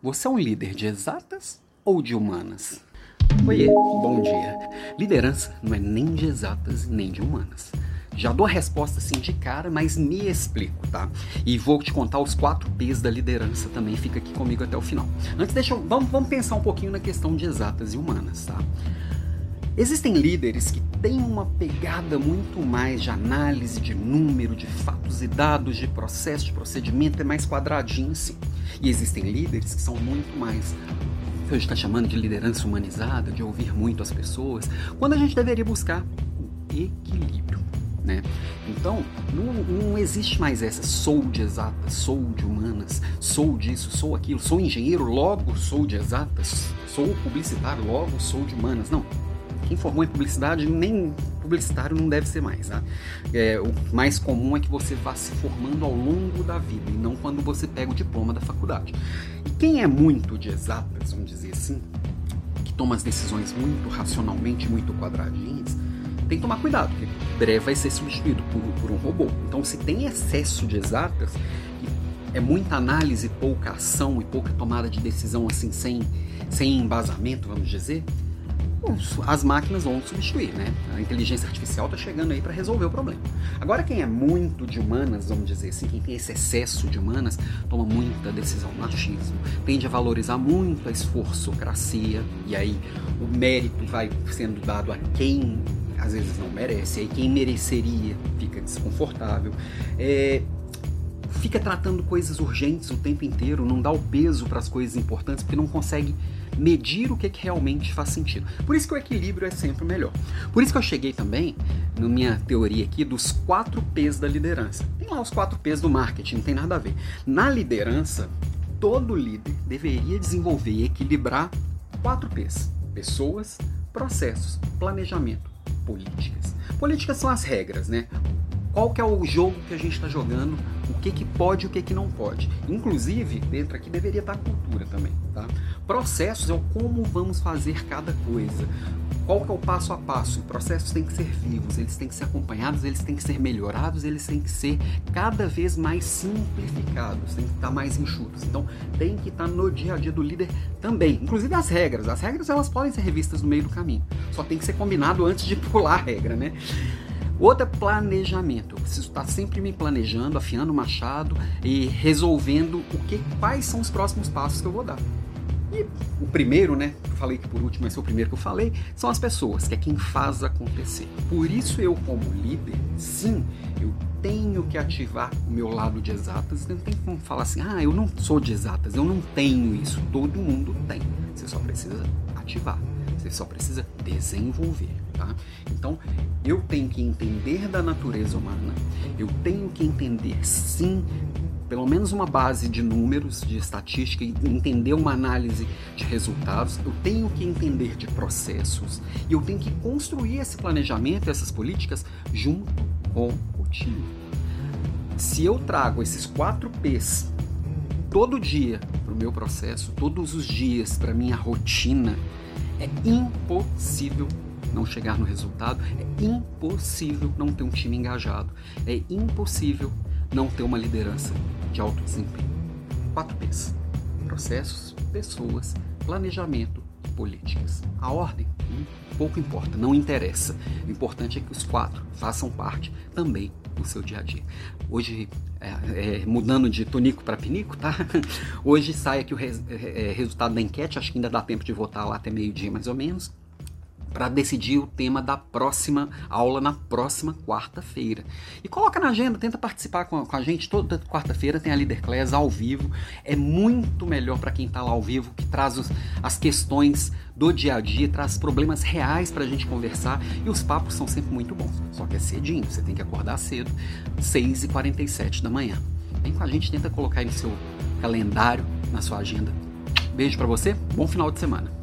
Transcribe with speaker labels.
Speaker 1: Você é um líder de exatas ou de humanas? Oiê, bom dia. Liderança não é nem de exatas nem de humanas. Já dou a resposta assim de cara, mas me explico, tá? E vou te contar os quatro P's da liderança também, fica aqui comigo até o final. Antes, deixa eu, vamos, vamos pensar um pouquinho na questão de exatas e humanas, tá? Existem líderes que têm uma pegada muito mais de análise de número, de fatos e dados, de processo, de procedimento, é mais quadradinho assim. E existem líderes que são muito mais que hoje está chamando de liderança humanizada, de ouvir muito as pessoas, quando a gente deveria buscar o equilíbrio. Né? Então, não, não, existe mais essa sou de exatas, sou de humanas, sou disso, sou aquilo, sou engenheiro, logo sou de exatas, sou publicitário, logo sou de humanas. Não, quem formou em publicidade, nem publicitário não deve ser mais. Tá? É, o mais comum é que você vá se formando ao longo da vida e não quando você pega o diploma da faculdade. E quem é muito de exatas, vamos dizer assim, que toma as decisões muito racionalmente, muito quadradinhas, tem que tomar cuidado, porque breve vai ser substituído por, por um robô. Então, se tem excesso de exatas, é muita análise, pouca ação e pouca tomada de decisão assim sem, sem embasamento, vamos dizer, as máquinas vão substituir, né? A inteligência artificial está chegando aí para resolver o problema. Agora, quem é muito de humanas, vamos dizer assim, quem tem esse excesso de humanas, toma muita decisão no achismo, tende a valorizar muito a esforçocracia, e aí o mérito vai sendo dado a quem às vezes não merece, aí quem mereceria fica desconfortável. É, fica tratando coisas urgentes o tempo inteiro, não dá o peso para as coisas importantes, porque não consegue medir o que, que realmente faz sentido. Por isso que o equilíbrio é sempre melhor. Por isso que eu cheguei também, na minha teoria aqui, dos quatro P's da liderança. Tem lá os quatro P's do marketing, não tem nada a ver. Na liderança, todo líder deveria desenvolver e equilibrar quatro P's: pessoas, processos, planejamento, políticas. Políticas são as regras, né? Qual que é o jogo que a gente está jogando, o que, que pode e o que, que não pode. Inclusive, dentro aqui deveria estar tá cultura também. Tá? Processos é o como vamos fazer cada coisa. Qual que é o passo a passo? Processos têm que ser vivos, eles têm que ser acompanhados, eles têm que ser melhorados, eles têm que ser cada vez mais simplificados, têm que estar mais enxutos. Então, tem que estar no dia a dia do líder também. Inclusive as regras. As regras elas podem ser revistas no meio do caminho. Só tem que ser combinado antes de pular a regra, né? Outra é planejamento. Eu preciso estar sempre me planejando, afiando o machado e resolvendo o que, quais são os próximos passos que eu vou dar. E o primeiro, né? Eu falei que por último esse é o primeiro que eu falei, são as pessoas, que é quem faz acontecer. Por isso eu, como líder, sim, eu tenho que ativar o meu lado de exatas. Não tem como falar assim, ah, eu não sou de exatas, eu não tenho isso. Todo mundo tem. Você só precisa ativar. Você só precisa desenvolver, tá? Então, eu tenho que entender da natureza humana, eu tenho que entender sim pelo menos uma base de números, de estatística, e entender uma análise de resultados, eu tenho que entender de processos e eu tenho que construir esse planejamento essas políticas junto com o time. Se eu trago esses quatro P's todo dia para o meu processo, todos os dias para minha rotina, é impossível não chegar no resultado, é impossível não ter um time engajado, é impossível não ter uma liderança de alto desempenho. 4 P's: processos, pessoas, planejamento e políticas. A ordem hum, pouco importa, não interessa. O importante é que os quatro façam parte também do seu dia a dia. Hoje, é, é, mudando de tonico para pinico, tá? Hoje sai aqui o res, é, resultado da enquete, acho que ainda dá tempo de votar lá até meio-dia mais ou menos para decidir o tema da próxima aula na próxima quarta-feira. E coloca na agenda, tenta participar com a, com a gente. Toda quarta-feira tem a Leader Class ao vivo. É muito melhor para quem está lá ao vivo, que traz os, as questões do dia a dia, traz problemas reais para a gente conversar. E os papos são sempre muito bons. Só que é cedinho, você tem que acordar cedo, 6h47 da manhã. Vem com a gente, tenta colocar aí no seu calendário, na sua agenda. Beijo para você, bom final de semana.